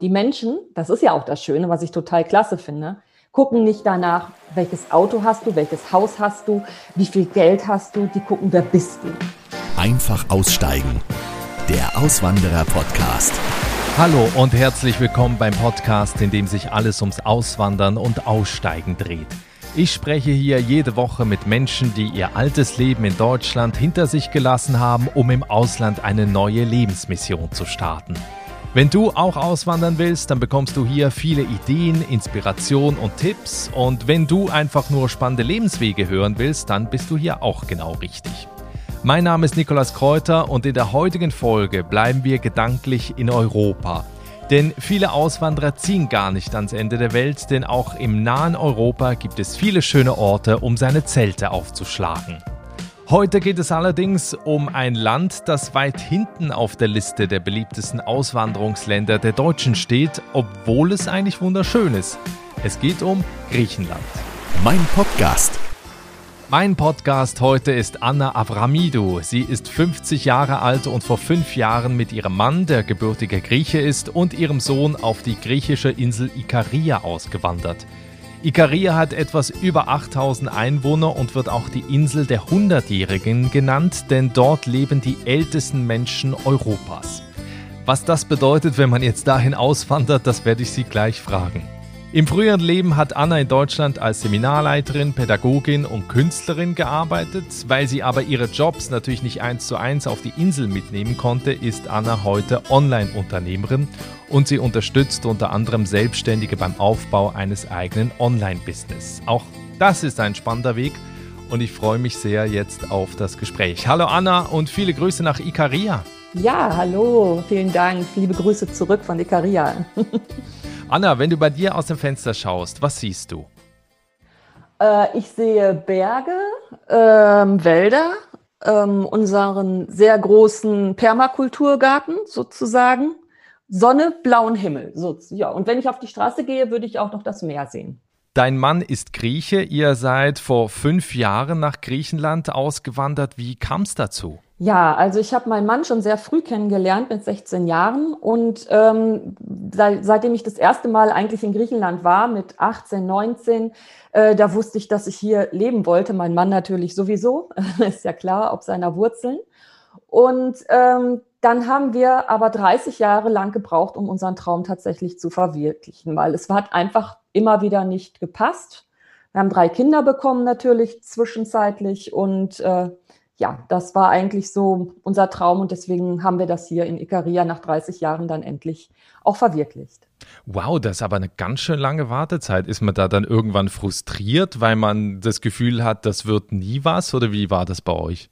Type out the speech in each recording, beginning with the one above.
Die Menschen, das ist ja auch das Schöne, was ich total klasse finde, gucken nicht danach, welches Auto hast du, welches Haus hast du, wie viel Geld hast du, die gucken, wer bist du. Einfach aussteigen. Der Auswanderer-Podcast. Hallo und herzlich willkommen beim Podcast, in dem sich alles ums Auswandern und Aussteigen dreht. Ich spreche hier jede Woche mit Menschen, die ihr altes Leben in Deutschland hinter sich gelassen haben, um im Ausland eine neue Lebensmission zu starten. Wenn du auch auswandern willst, dann bekommst du hier viele Ideen, Inspiration und Tipps. Und wenn du einfach nur spannende Lebenswege hören willst, dann bist du hier auch genau richtig. Mein Name ist Nikolas Kräuter und in der heutigen Folge bleiben wir gedanklich in Europa. Denn viele Auswanderer ziehen gar nicht ans Ende der Welt, denn auch im nahen Europa gibt es viele schöne Orte, um seine Zelte aufzuschlagen. Heute geht es allerdings um ein Land, das weit hinten auf der Liste der beliebtesten Auswanderungsländer der Deutschen steht, obwohl es eigentlich wunderschön ist. Es geht um Griechenland. Mein Podcast. Mein Podcast heute ist Anna Avramidou. Sie ist 50 Jahre alt und vor fünf Jahren mit ihrem Mann, der gebürtiger Grieche ist, und ihrem Sohn auf die griechische Insel Ikaria ausgewandert. Ikaria hat etwas über 8000 Einwohner und wird auch die Insel der Hundertjährigen genannt, denn dort leben die ältesten Menschen Europas. Was das bedeutet, wenn man jetzt dahin auswandert, das werde ich Sie gleich fragen. Im früheren Leben hat Anna in Deutschland als Seminarleiterin, Pädagogin und Künstlerin gearbeitet. Weil sie aber ihre Jobs natürlich nicht eins zu eins auf die Insel mitnehmen konnte, ist Anna heute Online-Unternehmerin und sie unterstützt unter anderem Selbstständige beim Aufbau eines eigenen Online-Business. Auch das ist ein spannender Weg und ich freue mich sehr jetzt auf das Gespräch. Hallo Anna und viele Grüße nach Ikaria. Ja, hallo, vielen Dank. Liebe Grüße zurück von Ikaria. Anna, wenn du bei dir aus dem Fenster schaust, was siehst du? Äh, ich sehe Berge, ähm, Wälder, ähm, unseren sehr großen Permakulturgarten sozusagen, Sonne, blauen Himmel. So, ja. Und wenn ich auf die Straße gehe, würde ich auch noch das Meer sehen. Dein Mann ist Grieche. Ihr seid vor fünf Jahren nach Griechenland ausgewandert. Wie kam es dazu? Ja, also ich habe meinen Mann schon sehr früh kennengelernt mit 16 Jahren und ähm, seit, seitdem ich das erste Mal eigentlich in Griechenland war mit 18, 19, äh, da wusste ich, dass ich hier leben wollte. Mein Mann natürlich sowieso, ist ja klar, ob seiner Wurzeln. Und ähm, dann haben wir aber 30 Jahre lang gebraucht, um unseren Traum tatsächlich zu verwirklichen, weil es hat einfach immer wieder nicht gepasst. Wir haben drei Kinder bekommen natürlich zwischenzeitlich und äh, ja, das war eigentlich so unser Traum und deswegen haben wir das hier in Ikaria nach 30 Jahren dann endlich auch verwirklicht. Wow, das ist aber eine ganz schön lange Wartezeit. Ist man da dann irgendwann frustriert, weil man das Gefühl hat, das wird nie was oder wie war das bei euch?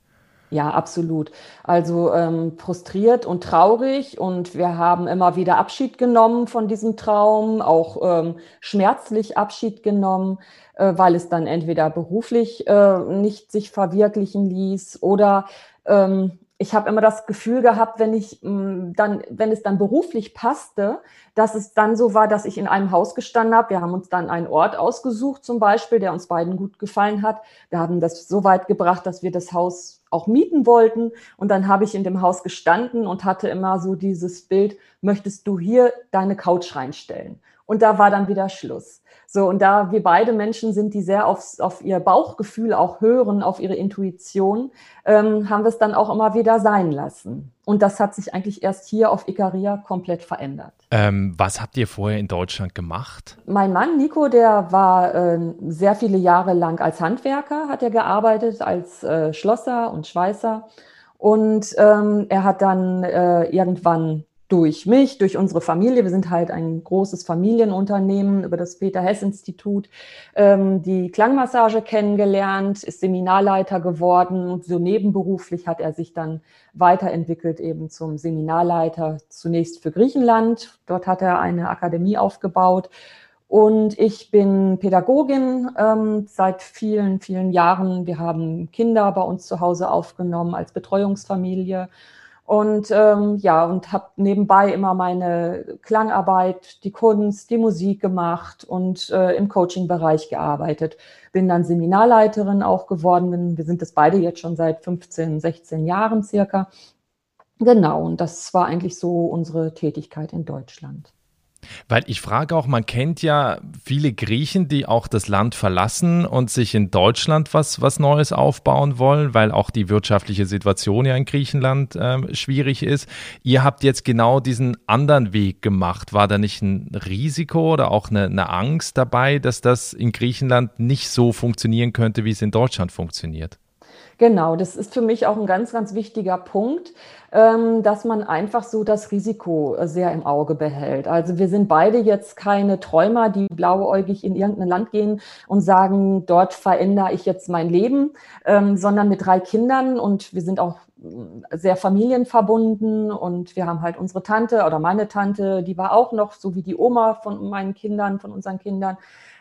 Ja, absolut. Also ähm, frustriert und traurig und wir haben immer wieder Abschied genommen von diesem Traum, auch ähm, schmerzlich Abschied genommen, äh, weil es dann entweder beruflich äh, nicht sich verwirklichen ließ oder ähm, ich habe immer das Gefühl gehabt, wenn ich mh, mm, dann, wenn es dann beruflich passte, dass es dann so war, dass ich in einem Haus gestanden habe. Wir haben uns dann einen Ort ausgesucht, zum Beispiel, der uns beiden gut gefallen hat. Wir haben das so weit gebracht, dass wir das Haus auch mieten wollten. Und dann habe ich in dem Haus gestanden und hatte immer so dieses Bild, möchtest du hier deine Couch reinstellen? Und da war dann wieder Schluss. So, und da wir beide Menschen sind, die sehr aufs, auf ihr Bauchgefühl auch hören, auf ihre Intuition, ähm, haben wir es dann auch immer wieder sein lassen. Und das hat sich eigentlich erst hier auf Ikaria komplett verändert. Ähm, was habt ihr vorher in Deutschland gemacht? Mein Mann Nico, der war äh, sehr viele Jahre lang als Handwerker, hat er gearbeitet, als äh, Schlosser und Schweißer. Und ähm, er hat dann äh, irgendwann durch mich, durch unsere Familie. Wir sind halt ein großes Familienunternehmen über das Peter-Hess-Institut, ähm, die Klangmassage kennengelernt, ist Seminarleiter geworden und so nebenberuflich hat er sich dann weiterentwickelt eben zum Seminarleiter zunächst für Griechenland. Dort hat er eine Akademie aufgebaut. Und ich bin Pädagogin ähm, seit vielen, vielen Jahren. Wir haben Kinder bei uns zu Hause aufgenommen als Betreuungsfamilie und ähm, ja, und habe nebenbei immer meine Klangarbeit, die Kunst, die Musik gemacht und äh, im Coaching-Bereich gearbeitet. Bin dann Seminarleiterin auch geworden. Wir sind das beide jetzt schon seit 15, 16 Jahren circa. Genau, und das war eigentlich so unsere Tätigkeit in Deutschland. Weil ich frage auch, man kennt ja viele Griechen, die auch das Land verlassen und sich in Deutschland was, was Neues aufbauen wollen, weil auch die wirtschaftliche Situation ja in Griechenland äh, schwierig ist. Ihr habt jetzt genau diesen anderen Weg gemacht. War da nicht ein Risiko oder auch eine, eine Angst dabei, dass das in Griechenland nicht so funktionieren könnte, wie es in Deutschland funktioniert? Genau, das ist für mich auch ein ganz, ganz wichtiger Punkt, ähm, dass man einfach so das Risiko sehr im Auge behält. Also wir sind beide jetzt keine Träumer, die blauäugig in irgendein Land gehen und sagen, dort verändere ich jetzt mein Leben, ähm, sondern mit drei Kindern und wir sind auch sehr familienverbunden und wir haben halt unsere Tante oder meine Tante, die war auch noch so wie die Oma von meinen Kindern, von unseren Kindern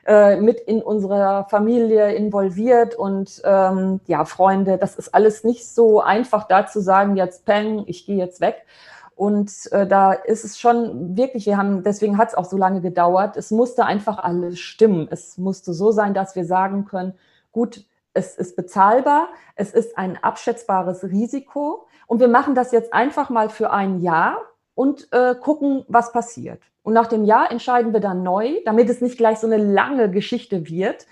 äh, mit in unserer Familie involviert und ähm, ja, Freunde, das ist alles nicht so einfach da zu sagen, jetzt peng, ich gehe jetzt weg. Und äh, da ist es schon wirklich, wir haben, deswegen hat es auch so lange gedauert, es musste einfach alles stimmen. Es musste so sein, dass wir sagen können, gut, es ist bezahlbar, es ist ein abschätzbares Risiko und wir machen das jetzt einfach mal für ein Jahr und äh, gucken, was passiert. Und nach dem Jahr entscheiden wir dann neu, damit es nicht gleich so eine lange Geschichte wird,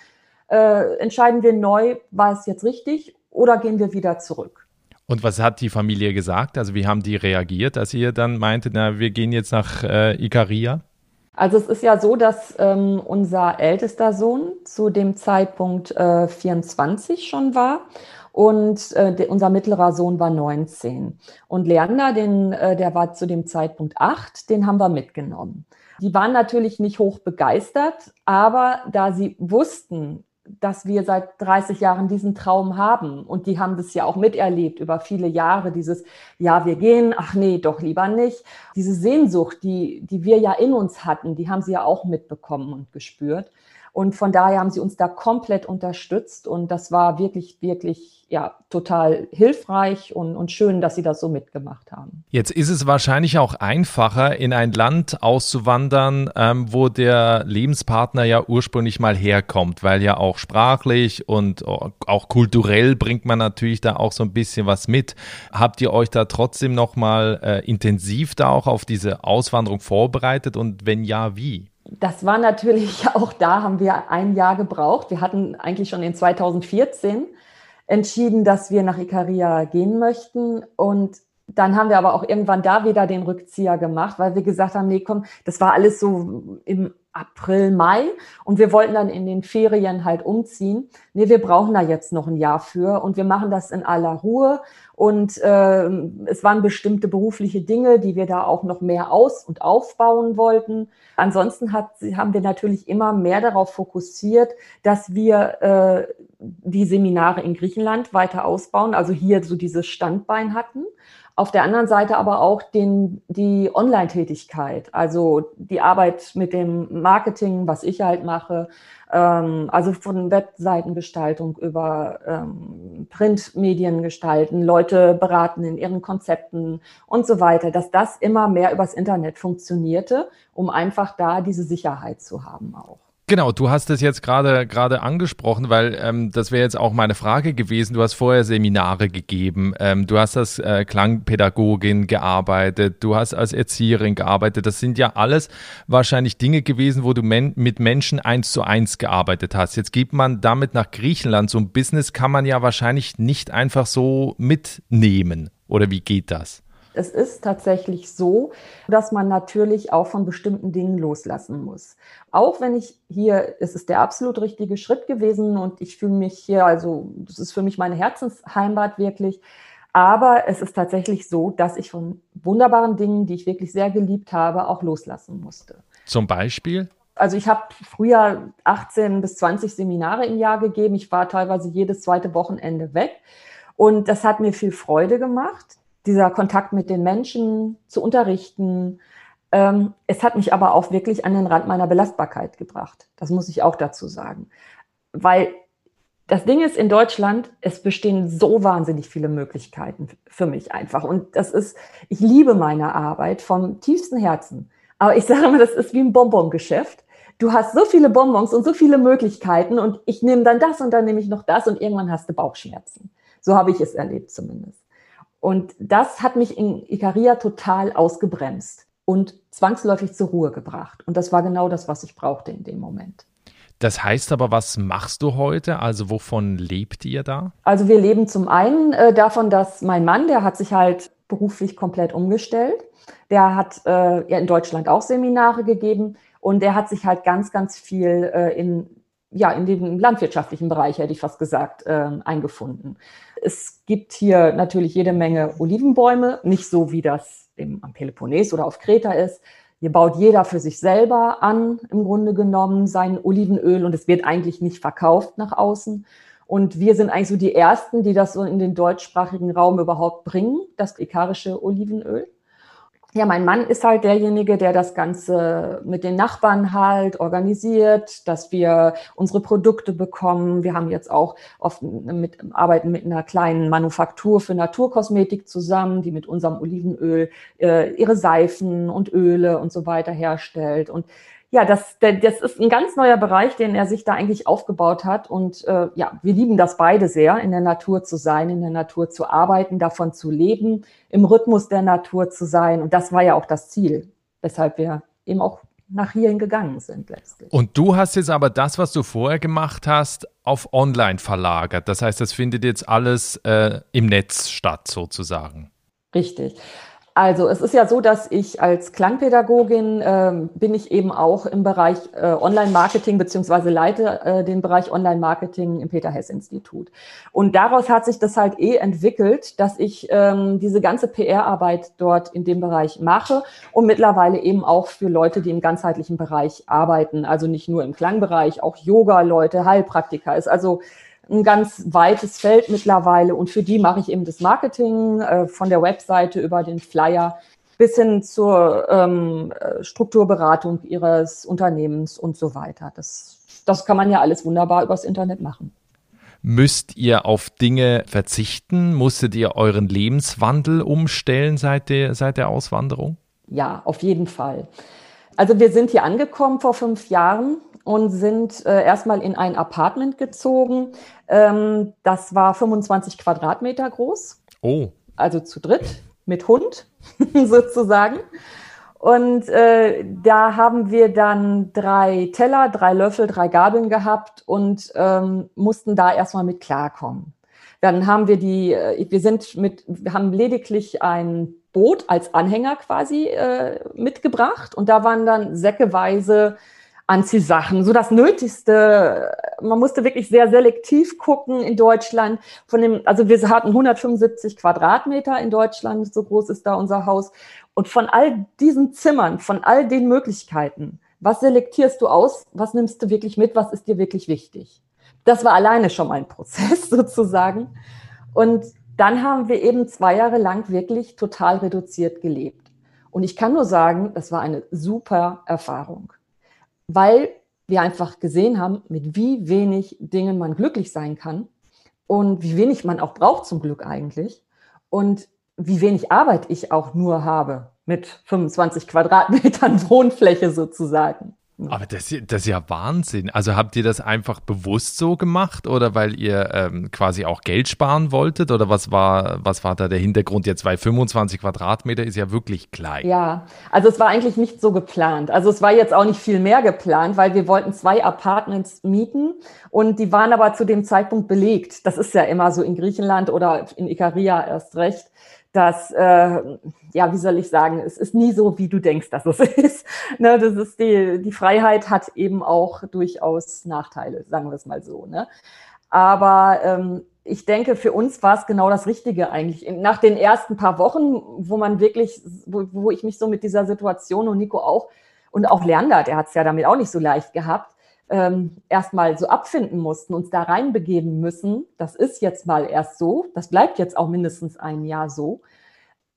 äh, entscheiden wir neu, war es jetzt richtig oder gehen wir wieder zurück. Und was hat die Familie gesagt? Also wie haben die reagiert, als ihr dann meinte, na, wir gehen jetzt nach äh, Ikaria? Also es ist ja so, dass ähm, unser ältester Sohn zu dem Zeitpunkt äh, 24 schon war und äh, de, unser mittlerer Sohn war 19. Und Leander, den, äh, der war zu dem Zeitpunkt acht, den haben wir mitgenommen. Die waren natürlich nicht hoch begeistert, aber da sie wussten, dass wir seit 30 Jahren diesen Traum haben und die haben das ja auch miterlebt über viele Jahre, dieses, ja, wir gehen, ach nee, doch lieber nicht. Diese Sehnsucht, die, die wir ja in uns hatten, die haben sie ja auch mitbekommen und gespürt. Und von daher haben sie uns da komplett unterstützt und das war wirklich, wirklich, ja, total hilfreich und, und schön, dass sie das so mitgemacht haben. Jetzt ist es wahrscheinlich auch einfacher, in ein Land auszuwandern, ähm, wo der Lebenspartner ja ursprünglich mal herkommt, weil ja auch sprachlich und auch kulturell bringt man natürlich da auch so ein bisschen was mit. Habt ihr euch da trotzdem nochmal äh, intensiv da auch auf diese Auswanderung vorbereitet und wenn ja, wie? Das war natürlich auch da, haben wir ein Jahr gebraucht. Wir hatten eigentlich schon in 2014 entschieden, dass wir nach Ikaria gehen möchten. Und dann haben wir aber auch irgendwann da wieder den Rückzieher gemacht, weil wir gesagt haben, nee, komm, das war alles so im April, Mai und wir wollten dann in den Ferien halt umziehen. Nee, wir brauchen da jetzt noch ein Jahr für und wir machen das in aller Ruhe. Und äh, es waren bestimmte berufliche Dinge, die wir da auch noch mehr aus- und aufbauen wollten. Ansonsten hat, haben wir natürlich immer mehr darauf fokussiert, dass wir äh, die Seminare in Griechenland weiter ausbauen, also hier so dieses Standbein hatten auf der anderen Seite aber auch den, die Online-Tätigkeit, also die Arbeit mit dem Marketing, was ich halt mache, also von Webseitengestaltung über ähm, Printmedien gestalten, Leute beraten in ihren Konzepten und so weiter, dass das immer mehr übers Internet funktionierte, um einfach da diese Sicherheit zu haben auch. Genau, du hast es jetzt gerade gerade angesprochen, weil ähm, das wäre jetzt auch meine Frage gewesen. Du hast vorher Seminare gegeben, ähm, du hast als äh, Klangpädagogin gearbeitet, du hast als Erzieherin gearbeitet. Das sind ja alles wahrscheinlich Dinge gewesen, wo du men mit Menschen eins zu eins gearbeitet hast. Jetzt geht man damit nach Griechenland. So ein Business kann man ja wahrscheinlich nicht einfach so mitnehmen. Oder wie geht das? Es ist tatsächlich so, dass man natürlich auch von bestimmten Dingen loslassen muss. Auch wenn ich hier, es ist der absolut richtige Schritt gewesen und ich fühle mich hier, also das ist für mich meine Herzensheimat wirklich. Aber es ist tatsächlich so, dass ich von wunderbaren Dingen, die ich wirklich sehr geliebt habe, auch loslassen musste. Zum Beispiel? Also ich habe früher 18 bis 20 Seminare im Jahr gegeben. Ich war teilweise jedes zweite Wochenende weg. Und das hat mir viel Freude gemacht dieser Kontakt mit den Menschen zu unterrichten. Ähm, es hat mich aber auch wirklich an den Rand meiner Belastbarkeit gebracht. Das muss ich auch dazu sagen. Weil das Ding ist in Deutschland, es bestehen so wahnsinnig viele Möglichkeiten für mich einfach. Und das ist, ich liebe meine Arbeit vom tiefsten Herzen. Aber ich sage immer, das ist wie ein Bonbongeschäft. Du hast so viele Bonbons und so viele Möglichkeiten und ich nehme dann das und dann nehme ich noch das und irgendwann hast du Bauchschmerzen. So habe ich es erlebt zumindest. Und das hat mich in Ikaria total ausgebremst. und zwangsläufig zur Ruhe gebracht. Und das war genau das, was ich brauchte in dem Moment. Das heißt aber, was machst du heute? Also wovon lebt ihr da? Also wir leben zum einen äh, davon, dass mein Mann, der hat sich halt beruflich komplett umgestellt. Der hat äh, ja in Deutschland auch Seminare gegeben und der hat sich halt ganz, ganz viel äh, in ja, in den landwirtschaftlichen Bereich, hätte ich fast gesagt, äh, eingefunden. Es gibt hier natürlich jede Menge Olivenbäume, nicht so wie das im, am Peloponnes oder auf Kreta ist. Hier baut jeder für sich selber an, im Grunde genommen, sein Olivenöl und es wird eigentlich nicht verkauft nach außen. Und wir sind eigentlich so die Ersten, die das so in den deutschsprachigen Raum überhaupt bringen, das ikarische Olivenöl ja, mein Mann ist halt derjenige, der das Ganze mit den Nachbarn halt organisiert, dass wir unsere Produkte bekommen. Wir haben jetzt auch oft mit, arbeiten mit einer kleinen Manufaktur für Naturkosmetik zusammen, die mit unserem Olivenöl äh, ihre Seifen und Öle und so weiter herstellt. Und ja, das, das ist ein ganz neuer Bereich, den er sich da eigentlich aufgebaut hat. Und äh, ja, wir lieben das beide sehr, in der Natur zu sein, in der Natur zu arbeiten, davon zu leben, im Rhythmus der Natur zu sein. Und das war ja auch das Ziel, weshalb wir eben auch nach hierhin gegangen sind letztlich. Und du hast jetzt aber das, was du vorher gemacht hast, auf Online verlagert. Das heißt, das findet jetzt alles äh, im Netz statt, sozusagen. Richtig. Also es ist ja so, dass ich als Klangpädagogin äh, bin ich eben auch im Bereich äh, Online-Marketing beziehungsweise leite äh, den Bereich Online-Marketing im Peter-Hess-Institut. Und daraus hat sich das halt eh entwickelt, dass ich ähm, diese ganze PR-Arbeit dort in dem Bereich mache und mittlerweile eben auch für Leute, die im ganzheitlichen Bereich arbeiten, also nicht nur im Klangbereich, auch Yoga-Leute, Heilpraktiker ist also ein ganz weites Feld mittlerweile und für die mache ich eben das Marketing äh, von der Webseite über den Flyer bis hin zur ähm, Strukturberatung ihres Unternehmens und so weiter. Das, das kann man ja alles wunderbar übers Internet machen. Müsst ihr auf Dinge verzichten? Musstet ihr euren Lebenswandel umstellen seit der, seit der Auswanderung? Ja, auf jeden Fall. Also wir sind hier angekommen vor fünf Jahren und sind äh, erstmal in ein Apartment gezogen. Ähm, das war 25 Quadratmeter groß. Oh. Also zu dritt mit Hund sozusagen. Und äh, da haben wir dann drei Teller, drei Löffel, drei Gabeln gehabt und ähm, mussten da erstmal mit klarkommen. Dann haben wir die, äh, wir sind mit, wir haben lediglich ein Boot als Anhänger quasi äh, mitgebracht und da waren dann säckeweise Anziehsachen, so das Nötigste. Man musste wirklich sehr selektiv gucken in Deutschland. Von dem, also wir hatten 175 Quadratmeter in Deutschland, so groß ist da unser Haus. Und von all diesen Zimmern, von all den Möglichkeiten, was selektierst du aus? Was nimmst du wirklich mit? Was ist dir wirklich wichtig? Das war alleine schon mal ein Prozess sozusagen. Und dann haben wir eben zwei Jahre lang wirklich total reduziert gelebt. Und ich kann nur sagen, das war eine super Erfahrung weil wir einfach gesehen haben, mit wie wenig Dingen man glücklich sein kann und wie wenig man auch braucht zum Glück eigentlich und wie wenig Arbeit ich auch nur habe mit 25 Quadratmetern Wohnfläche sozusagen. Aber das, das ist ja Wahnsinn. Also habt ihr das einfach bewusst so gemacht oder weil ihr ähm, quasi auch Geld sparen wolltet? Oder was war, was war da der Hintergrund jetzt? Weil 25 Quadratmeter ist ja wirklich klein. Ja, also es war eigentlich nicht so geplant. Also es war jetzt auch nicht viel mehr geplant, weil wir wollten zwei Apartments mieten und die waren aber zu dem Zeitpunkt belegt. Das ist ja immer so in Griechenland oder in Ikaria erst recht dass, äh, ja, wie soll ich sagen, es ist nie so, wie du denkst, dass es ist. ne, das ist die, die Freiheit hat eben auch durchaus Nachteile, sagen wir es mal so. Ne? Aber ähm, ich denke, für uns war es genau das Richtige eigentlich. Nach den ersten paar Wochen, wo man wirklich, wo, wo ich mich so mit dieser Situation und Nico auch und auch Lerner, der hat es ja damit auch nicht so leicht gehabt, ähm, erstmal so abfinden mussten, uns da reinbegeben müssen. Das ist jetzt mal erst so. Das bleibt jetzt auch mindestens ein Jahr so.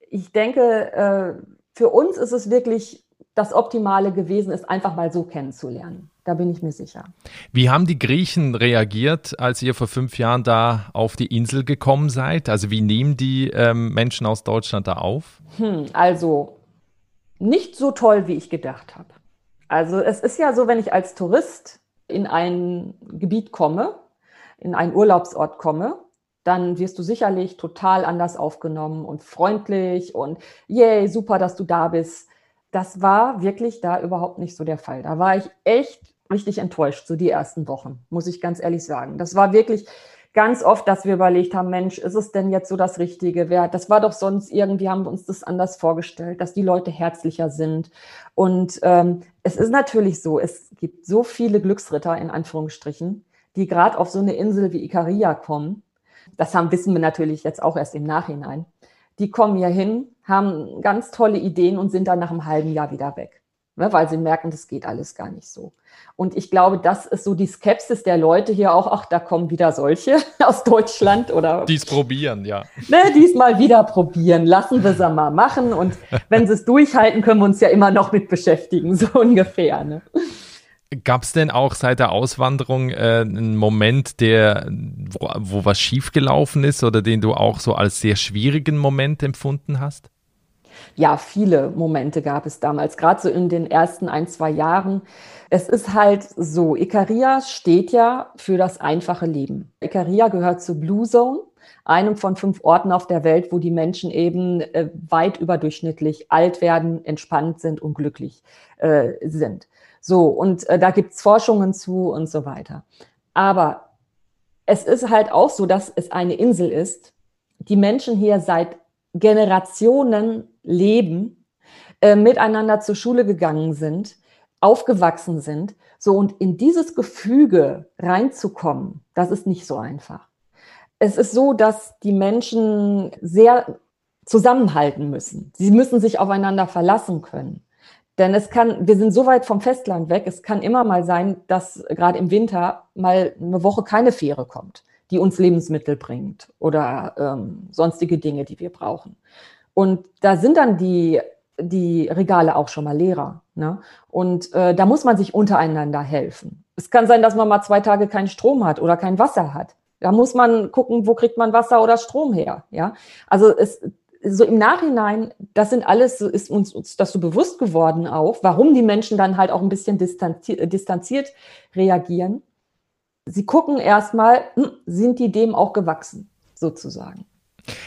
Ich denke, äh, für uns ist es wirklich das Optimale gewesen, es einfach mal so kennenzulernen. Da bin ich mir sicher. Wie haben die Griechen reagiert, als ihr vor fünf Jahren da auf die Insel gekommen seid? Also wie nehmen die ähm, Menschen aus Deutschland da auf? Hm, also nicht so toll, wie ich gedacht habe. Also es ist ja so, wenn ich als Tourist in ein Gebiet komme, in einen Urlaubsort komme, dann wirst du sicherlich total anders aufgenommen und freundlich und yay, super, dass du da bist. das war wirklich da überhaupt nicht so der Fall. Da war ich echt richtig enttäuscht, so die ersten Wochen, muss ich ganz ehrlich sagen. Das war wirklich ganz oft, dass wir überlegt haben, Mensch, ist es denn jetzt so das Richtige? Wer, das war doch sonst irgendwie, haben wir uns das anders vorgestellt, dass die Leute herzlicher sind. Und ähm, es ist natürlich so, es gibt so viele Glücksritter in Anführungsstrichen, die gerade auf so eine Insel wie Ikaria kommen. Das haben, wissen wir natürlich jetzt auch erst im Nachhinein. Die kommen hier hin, haben ganz tolle Ideen und sind dann nach einem halben Jahr wieder weg weil sie merken, das geht alles gar nicht so. Und ich glaube, das ist so die Skepsis der Leute hier auch, ach, da kommen wieder solche aus Deutschland oder. Dies probieren, ja. Ne, diesmal wieder probieren. Lassen wir sie mal machen. Und wenn sie es durchhalten, können wir uns ja immer noch mit beschäftigen, so ungefähr. Ne? Gab es denn auch seit der Auswanderung äh, einen Moment, der, wo, wo was schiefgelaufen ist oder den du auch so als sehr schwierigen Moment empfunden hast? Ja, viele Momente gab es damals, gerade so in den ersten ein, zwei Jahren. Es ist halt so, Ikaria steht ja für das einfache Leben. Ikaria gehört zur Blue Zone, einem von fünf Orten auf der Welt, wo die Menschen eben äh, weit überdurchschnittlich alt werden, entspannt sind und glücklich äh, sind. So, und äh, da gibt's Forschungen zu und so weiter. Aber es ist halt auch so, dass es eine Insel ist, die Menschen hier seit Generationen leben, äh, miteinander zur Schule gegangen sind, aufgewachsen sind. So, und in dieses Gefüge reinzukommen, das ist nicht so einfach. Es ist so, dass die Menschen sehr zusammenhalten müssen. Sie müssen sich aufeinander verlassen können. Denn es kann, wir sind so weit vom Festland weg, es kann immer mal sein, dass gerade im Winter mal eine Woche keine Fähre kommt die uns Lebensmittel bringt oder ähm, sonstige Dinge, die wir brauchen. Und da sind dann die, die Regale auch schon mal leerer. Ne? Und äh, da muss man sich untereinander helfen. Es kann sein, dass man mal zwei Tage keinen Strom hat oder kein Wasser hat. Da muss man gucken, wo kriegt man Wasser oder Strom her. Ja, also es so im Nachhinein, das sind alles, ist uns, uns das so bewusst geworden auch, warum die Menschen dann halt auch ein bisschen distanziert, distanziert reagieren. Sie gucken erstmal, hm, sind die dem auch gewachsen, sozusagen.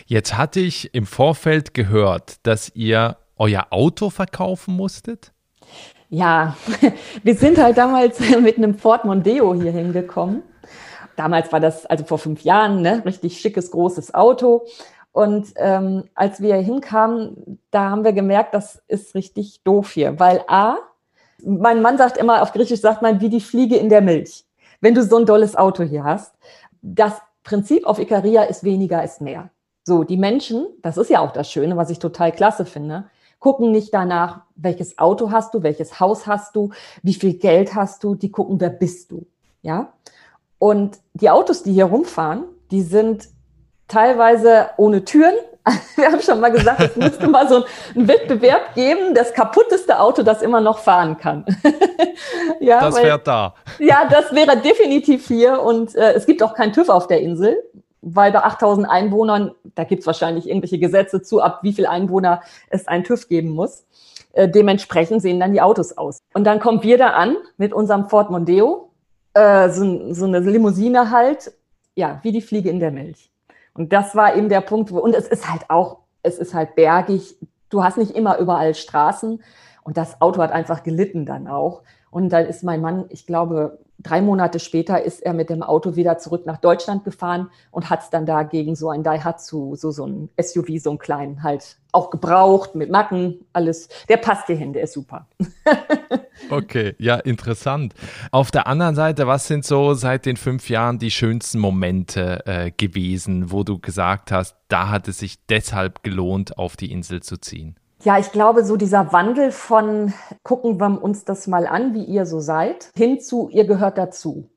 Jetzt hatte ich im Vorfeld gehört, dass ihr euer Auto verkaufen musstet. Ja, wir sind halt damals mit einem Ford Mondeo hier hingekommen. Damals war das, also vor fünf Jahren, ne, richtig schickes, großes Auto. Und ähm, als wir hinkamen, da haben wir gemerkt, das ist richtig doof hier, weil A, mein Mann sagt immer, auf Griechisch sagt man, wie die Fliege in der Milch wenn du so ein dolles Auto hier hast. Das Prinzip auf Ikaria ist weniger ist mehr. So, die Menschen, das ist ja auch das Schöne, was ich total klasse finde, gucken nicht danach, welches Auto hast du, welches Haus hast du, wie viel Geld hast du, die gucken, wer bist du. Ja? Und die Autos, die hier rumfahren, die sind teilweise ohne Türen, wir haben schon mal gesagt, es müsste mal so einen Wettbewerb geben, das kaputteste Auto, das immer noch fahren kann. ja, das wäre da. Ja, das wäre definitiv hier. Und äh, es gibt auch keinen TÜV auf der Insel, weil bei 8000 Einwohnern, da gibt es wahrscheinlich irgendwelche Gesetze zu, ab wie viel Einwohner es einen TÜV geben muss. Äh, dementsprechend sehen dann die Autos aus. Und dann kommen wir da an mit unserem Ford Mondeo, äh, so, so eine Limousine halt, ja, wie die Fliege in der Milch. Und das war eben der Punkt, wo, und es ist halt auch, es ist halt bergig. Du hast nicht immer überall Straßen. Und das Auto hat einfach gelitten dann auch. Und dann ist mein Mann, ich glaube, drei Monate später ist er mit dem Auto wieder zurück nach Deutschland gefahren und hat es dann da gegen so ein Daihatsu, so, so ein SUV, so einen kleinen halt auch gebraucht mit Macken, alles. Der passt dir hin, der ist super. okay, ja, interessant. Auf der anderen Seite, was sind so seit den fünf Jahren die schönsten Momente äh, gewesen, wo du gesagt hast, da hat es sich deshalb gelohnt, auf die Insel zu ziehen? Ja, ich glaube, so dieser Wandel von gucken wir uns das mal an, wie ihr so seid, hin zu ihr gehört dazu.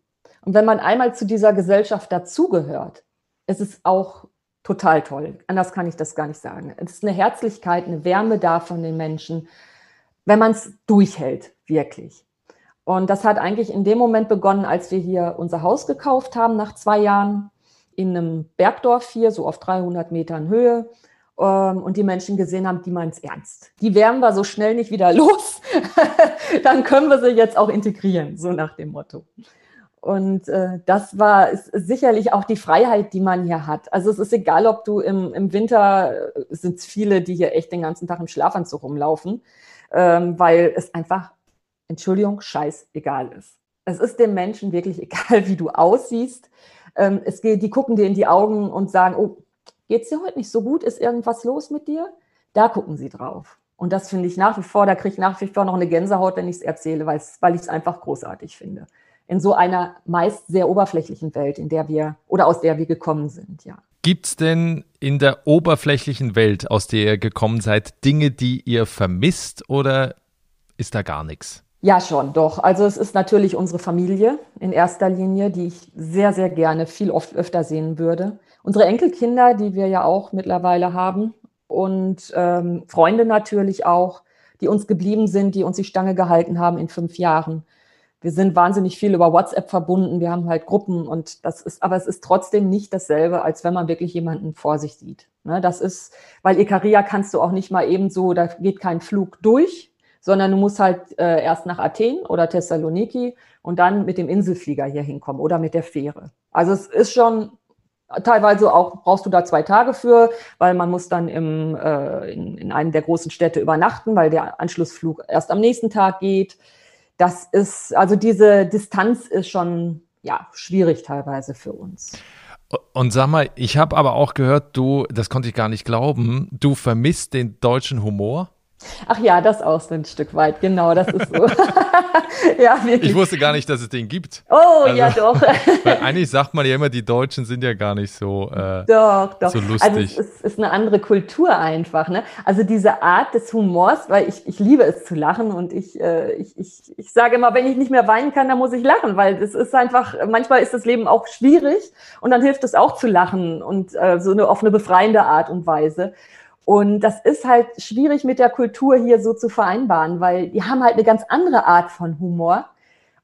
Und wenn man einmal zu dieser Gesellschaft dazugehört, ist es auch total toll. Anders kann ich das gar nicht sagen. Es ist eine Herzlichkeit, eine Wärme da von den Menschen, wenn man es durchhält, wirklich. Und das hat eigentlich in dem Moment begonnen, als wir hier unser Haus gekauft haben, nach zwei Jahren in einem Bergdorf hier, so auf 300 Metern Höhe und die Menschen gesehen haben, die meinen es ernst. Die werden wir so schnell nicht wieder los. Dann können wir sie jetzt auch integrieren, so nach dem Motto. Und äh, das war sicherlich auch die Freiheit, die man hier hat. Also es ist egal, ob du im, im Winter äh, sind viele, die hier echt den ganzen Tag im Schlafanzug rumlaufen. ähm, weil es einfach, Entschuldigung, scheißegal ist. Es ist dem Menschen wirklich egal, wie du aussiehst. Ähm, es geht, die gucken dir in die Augen und sagen, oh, geht's dir heute nicht so gut? Ist irgendwas los mit dir? Da gucken sie drauf. Und das finde ich nach wie vor, da kriege ich nach wie vor noch eine Gänsehaut, wenn ich es erzähle, weil ich es einfach großartig finde. In so einer meist sehr oberflächlichen Welt, in der wir oder aus der wir gekommen sind, ja. Gibt es denn in der oberflächlichen Welt, aus der ihr gekommen seid, Dinge, die ihr vermisst oder ist da gar nichts? Ja, schon, doch. Also es ist natürlich unsere Familie in erster Linie, die ich sehr, sehr gerne viel oft öfter sehen würde. Unsere Enkelkinder, die wir ja auch mittlerweile haben, und ähm, Freunde natürlich auch, die uns geblieben sind, die uns die Stange gehalten haben in fünf Jahren. Wir sind wahnsinnig viel über WhatsApp verbunden. Wir haben halt Gruppen und das ist, aber es ist trotzdem nicht dasselbe, als wenn man wirklich jemanden vor sich sieht. Ne, das ist, weil Ikaria kannst du auch nicht mal eben so, da geht kein Flug durch, sondern du musst halt äh, erst nach Athen oder Thessaloniki und dann mit dem Inselflieger hier hinkommen oder mit der Fähre. Also es ist schon Teilweise auch brauchst du da zwei Tage für, weil man muss dann im, äh, in, in einem der großen Städte übernachten, weil der Anschlussflug erst am nächsten Tag geht. Das ist, also diese Distanz ist schon ja, schwierig teilweise für uns. Und sag mal, ich habe aber auch gehört, du, das konnte ich gar nicht glauben, du vermisst den deutschen Humor. Ach ja, das auch so ein Stück weit, genau, das ist so. ja, wirklich. Ich wusste gar nicht, dass es den gibt. Oh, also, ja, doch. weil eigentlich sagt man ja immer, die Deutschen sind ja gar nicht so, äh, doch, doch. so lustig. Also es ist, ist, eine andere Kultur einfach. Ne? Also diese Art des Humors, weil ich, ich liebe es zu lachen und ich, äh, ich, ich, ich sage immer, wenn ich nicht mehr weinen kann, dann muss ich lachen, weil es ist einfach, manchmal ist das Leben auch schwierig und dann hilft es auch zu lachen und äh, so eine, auf eine befreiende Art und Weise. Und das ist halt schwierig mit der Kultur hier so zu vereinbaren, weil die haben halt eine ganz andere Art von Humor.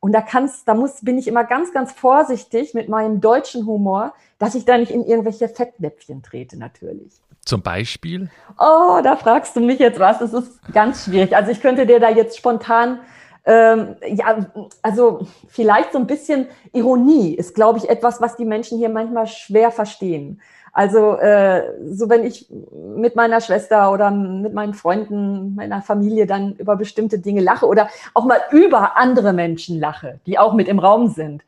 Und da kannst, da muss, bin ich immer ganz, ganz vorsichtig mit meinem deutschen Humor, dass ich da nicht in irgendwelche Fettnäpfchen trete, natürlich. Zum Beispiel? Oh, da fragst du mich jetzt was. Das ist ganz schwierig. Also ich könnte dir da jetzt spontan, ähm, ja, also vielleicht so ein bisschen Ironie ist, glaube ich, etwas, was die Menschen hier manchmal schwer verstehen. Also äh, so wenn ich mit meiner Schwester oder mit meinen Freunden, meiner Familie dann über bestimmte Dinge lache oder auch mal über andere Menschen lache, die auch mit im Raum sind,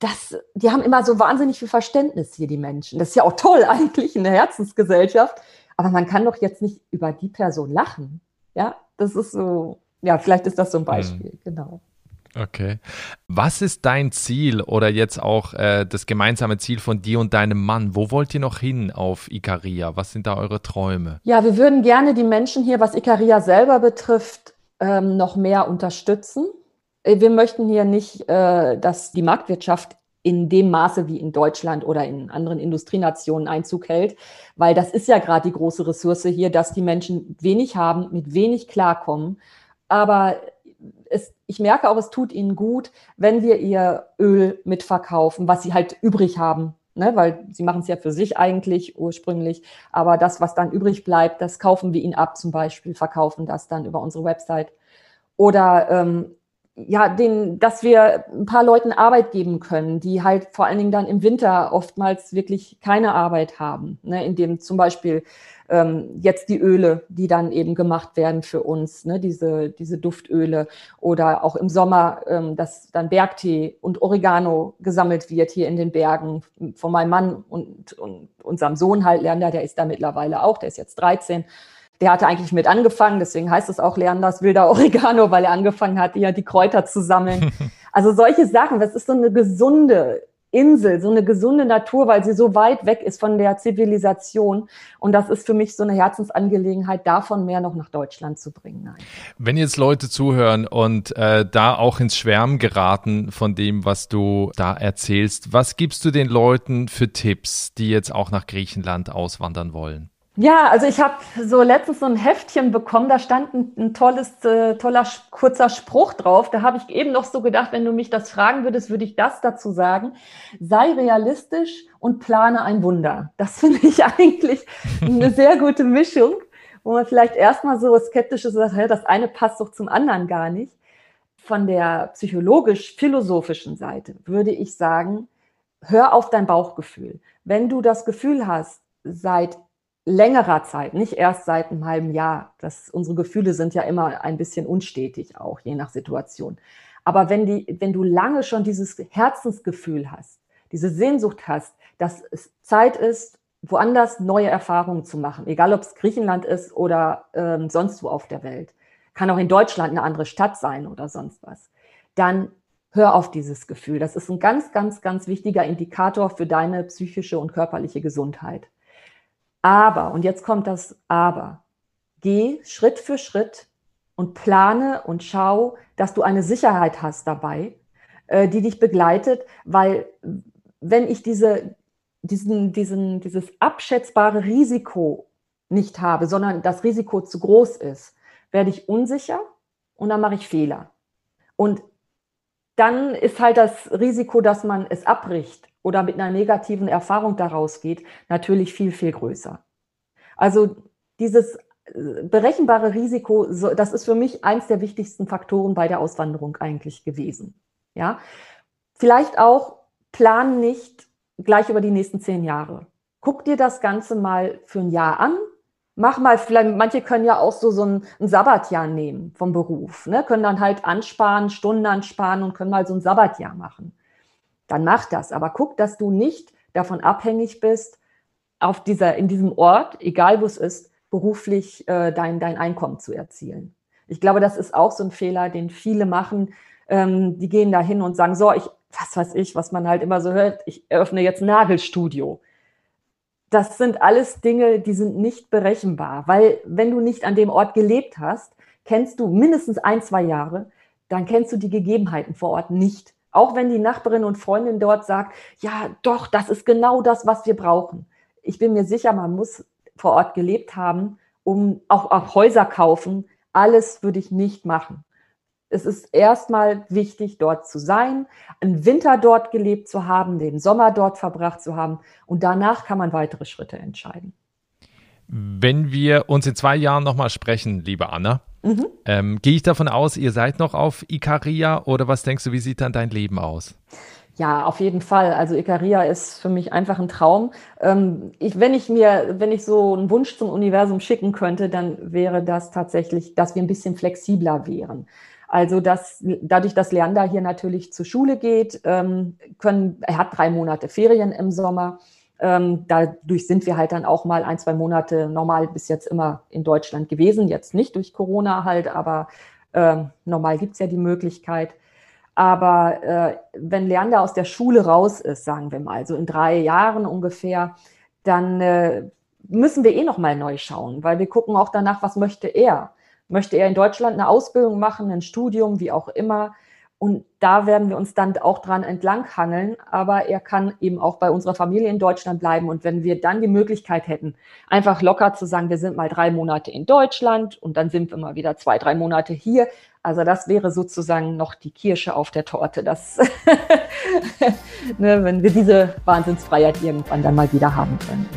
das, die haben immer so wahnsinnig viel Verständnis hier, die Menschen. Das ist ja auch toll eigentlich, eine Herzensgesellschaft. Aber man kann doch jetzt nicht über die Person lachen. Ja, das ist so, ja, vielleicht ist das so ein Beispiel, mhm. genau. Okay. Was ist dein Ziel oder jetzt auch äh, das gemeinsame Ziel von dir und deinem Mann? Wo wollt ihr noch hin auf Ikaria? Was sind da eure Träume? Ja, wir würden gerne die Menschen hier, was Ikaria selber betrifft, ähm, noch mehr unterstützen. Äh, wir möchten hier nicht, äh, dass die Marktwirtschaft in dem Maße wie in Deutschland oder in anderen Industrienationen Einzug hält, weil das ist ja gerade die große Ressource hier, dass die Menschen wenig haben, mit wenig klarkommen. Aber es, ich merke auch, es tut ihnen gut, wenn wir ihr Öl mitverkaufen, was sie halt übrig haben. Ne, weil sie machen es ja für sich eigentlich ursprünglich, aber das, was dann übrig bleibt, das kaufen wir ihnen ab, zum Beispiel verkaufen das dann über unsere Website. Oder ähm, ja, den, dass wir ein paar Leuten Arbeit geben können, die halt vor allen Dingen dann im Winter oftmals wirklich keine Arbeit haben, ne, indem zum Beispiel ähm, jetzt die Öle, die dann eben gemacht werden für uns, ne, diese, diese Duftöle oder auch im Sommer, ähm, dass dann Bergtee und Oregano gesammelt wird hier in den Bergen von meinem Mann und, und unserem Sohn halt, Lerner, der ist da mittlerweile auch, der ist jetzt 13. Der hatte eigentlich mit angefangen, deswegen heißt es auch Leanders wilder Oregano, weil er angefangen hat, ja die Kräuter zu sammeln. Also solche Sachen, das ist so eine gesunde Insel, so eine gesunde Natur, weil sie so weit weg ist von der Zivilisation. Und das ist für mich so eine Herzensangelegenheit, davon mehr noch nach Deutschland zu bringen. Nein. Wenn jetzt Leute zuhören und äh, da auch ins Schwärmen geraten von dem, was du da erzählst, was gibst du den Leuten für Tipps, die jetzt auch nach Griechenland auswandern wollen? Ja, also ich habe so letztens so ein Heftchen bekommen, da stand ein, ein tolles, äh, toller, kurzer Spruch drauf. Da habe ich eben noch so gedacht, wenn du mich das fragen würdest, würde ich das dazu sagen. Sei realistisch und plane ein Wunder. Das finde ich eigentlich eine sehr gute Mischung, wo man vielleicht erstmal so skeptisch ist sagt, das eine passt doch zum anderen gar nicht. Von der psychologisch-philosophischen Seite würde ich sagen, hör auf dein Bauchgefühl. Wenn du das Gefühl hast, seit längerer Zeit, nicht erst seit einem halben Jahr. Das, unsere Gefühle sind ja immer ein bisschen unstetig auch, je nach Situation. Aber wenn, die, wenn du lange schon dieses Herzensgefühl hast, diese Sehnsucht hast, dass es Zeit ist, woanders neue Erfahrungen zu machen, egal ob es Griechenland ist oder ähm, sonst wo auf der Welt, kann auch in Deutschland eine andere Stadt sein oder sonst was, dann hör auf dieses Gefühl. Das ist ein ganz, ganz, ganz wichtiger Indikator für deine psychische und körperliche Gesundheit. Aber, und jetzt kommt das Aber, geh Schritt für Schritt und plane und schau, dass du eine Sicherheit hast dabei, äh, die dich begleitet, weil wenn ich diese, diesen, diesen, dieses abschätzbare Risiko nicht habe, sondern das Risiko zu groß ist, werde ich unsicher und dann mache ich Fehler. Und dann ist halt das Risiko, dass man es abbricht oder mit einer negativen Erfahrung daraus geht, natürlich viel, viel größer. Also dieses äh, berechenbare Risiko, das ist für mich eins der wichtigsten Faktoren bei der Auswanderung eigentlich gewesen. Ja, vielleicht auch plan nicht gleich über die nächsten zehn Jahre. Guck dir das Ganze mal für ein Jahr an. Mach mal, vielleicht, manche können ja auch so, so ein, ein Sabbatjahr nehmen vom Beruf, ne? können dann halt ansparen, Stunden ansparen und können mal so ein Sabbatjahr machen dann mach das. Aber guck, dass du nicht davon abhängig bist, auf dieser, in diesem Ort, egal wo es ist, beruflich äh, dein, dein Einkommen zu erzielen. Ich glaube, das ist auch so ein Fehler, den viele machen. Ähm, die gehen da hin und sagen, so, ich, was weiß ich, was man halt immer so hört, ich eröffne jetzt Nagelstudio. Das sind alles Dinge, die sind nicht berechenbar, weil wenn du nicht an dem Ort gelebt hast, kennst du mindestens ein, zwei Jahre, dann kennst du die Gegebenheiten vor Ort nicht. Auch wenn die Nachbarin und Freundin dort sagt, ja, doch, das ist genau das, was wir brauchen. Ich bin mir sicher, man muss vor Ort gelebt haben, um auch, auch Häuser kaufen. Alles würde ich nicht machen. Es ist erstmal wichtig, dort zu sein, einen Winter dort gelebt zu haben, den Sommer dort verbracht zu haben und danach kann man weitere Schritte entscheiden. Wenn wir uns in zwei Jahren nochmal sprechen, liebe Anna, mhm. ähm, gehe ich davon aus, ihr seid noch auf Ikaria oder was denkst du, wie sieht dann dein Leben aus? Ja, auf jeden Fall. Also Ikaria ist für mich einfach ein Traum. Ähm, ich, wenn ich mir, wenn ich so einen Wunsch zum Universum schicken könnte, dann wäre das tatsächlich, dass wir ein bisschen flexibler wären. Also dass dadurch, dass Leander hier natürlich zur Schule geht, ähm, können, er hat drei Monate Ferien im Sommer ähm, dadurch sind wir halt dann auch mal ein, zwei Monate normal bis jetzt immer in Deutschland gewesen. Jetzt nicht durch Corona halt, aber ähm, normal gibt's ja die Möglichkeit. Aber äh, wenn Leander aus der Schule raus ist, sagen wir mal, so in drei Jahren ungefähr, dann äh, müssen wir eh noch mal neu schauen, weil wir gucken auch danach, was möchte er. Möchte er in Deutschland eine Ausbildung machen, ein Studium, wie auch immer? Und da werden wir uns dann auch dran entlanghangeln. Aber er kann eben auch bei unserer Familie in Deutschland bleiben. Und wenn wir dann die Möglichkeit hätten, einfach locker zu sagen, wir sind mal drei Monate in Deutschland und dann sind wir mal wieder zwei, drei Monate hier. Also das wäre sozusagen noch die Kirsche auf der Torte, dass, ne, wenn wir diese Wahnsinnsfreiheit irgendwann dann mal wieder haben können.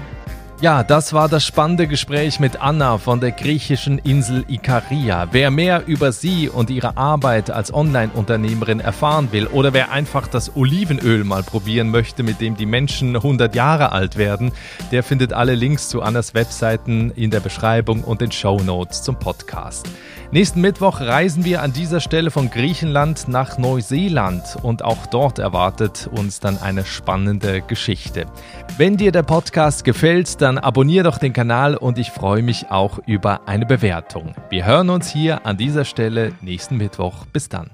Ja, das war das spannende Gespräch mit Anna von der griechischen Insel Ikaria. Wer mehr über sie und ihre Arbeit als Online-Unternehmerin erfahren will oder wer einfach das Olivenöl mal probieren möchte, mit dem die Menschen 100 Jahre alt werden, der findet alle Links zu Annas Webseiten in der Beschreibung und den Show Notes zum Podcast. Nächsten Mittwoch reisen wir an dieser Stelle von Griechenland nach Neuseeland und auch dort erwartet uns dann eine spannende Geschichte. Wenn dir der Podcast gefällt, dann abonniere doch den Kanal und ich freue mich auch über eine Bewertung. Wir hören uns hier an dieser Stelle nächsten Mittwoch. Bis dann.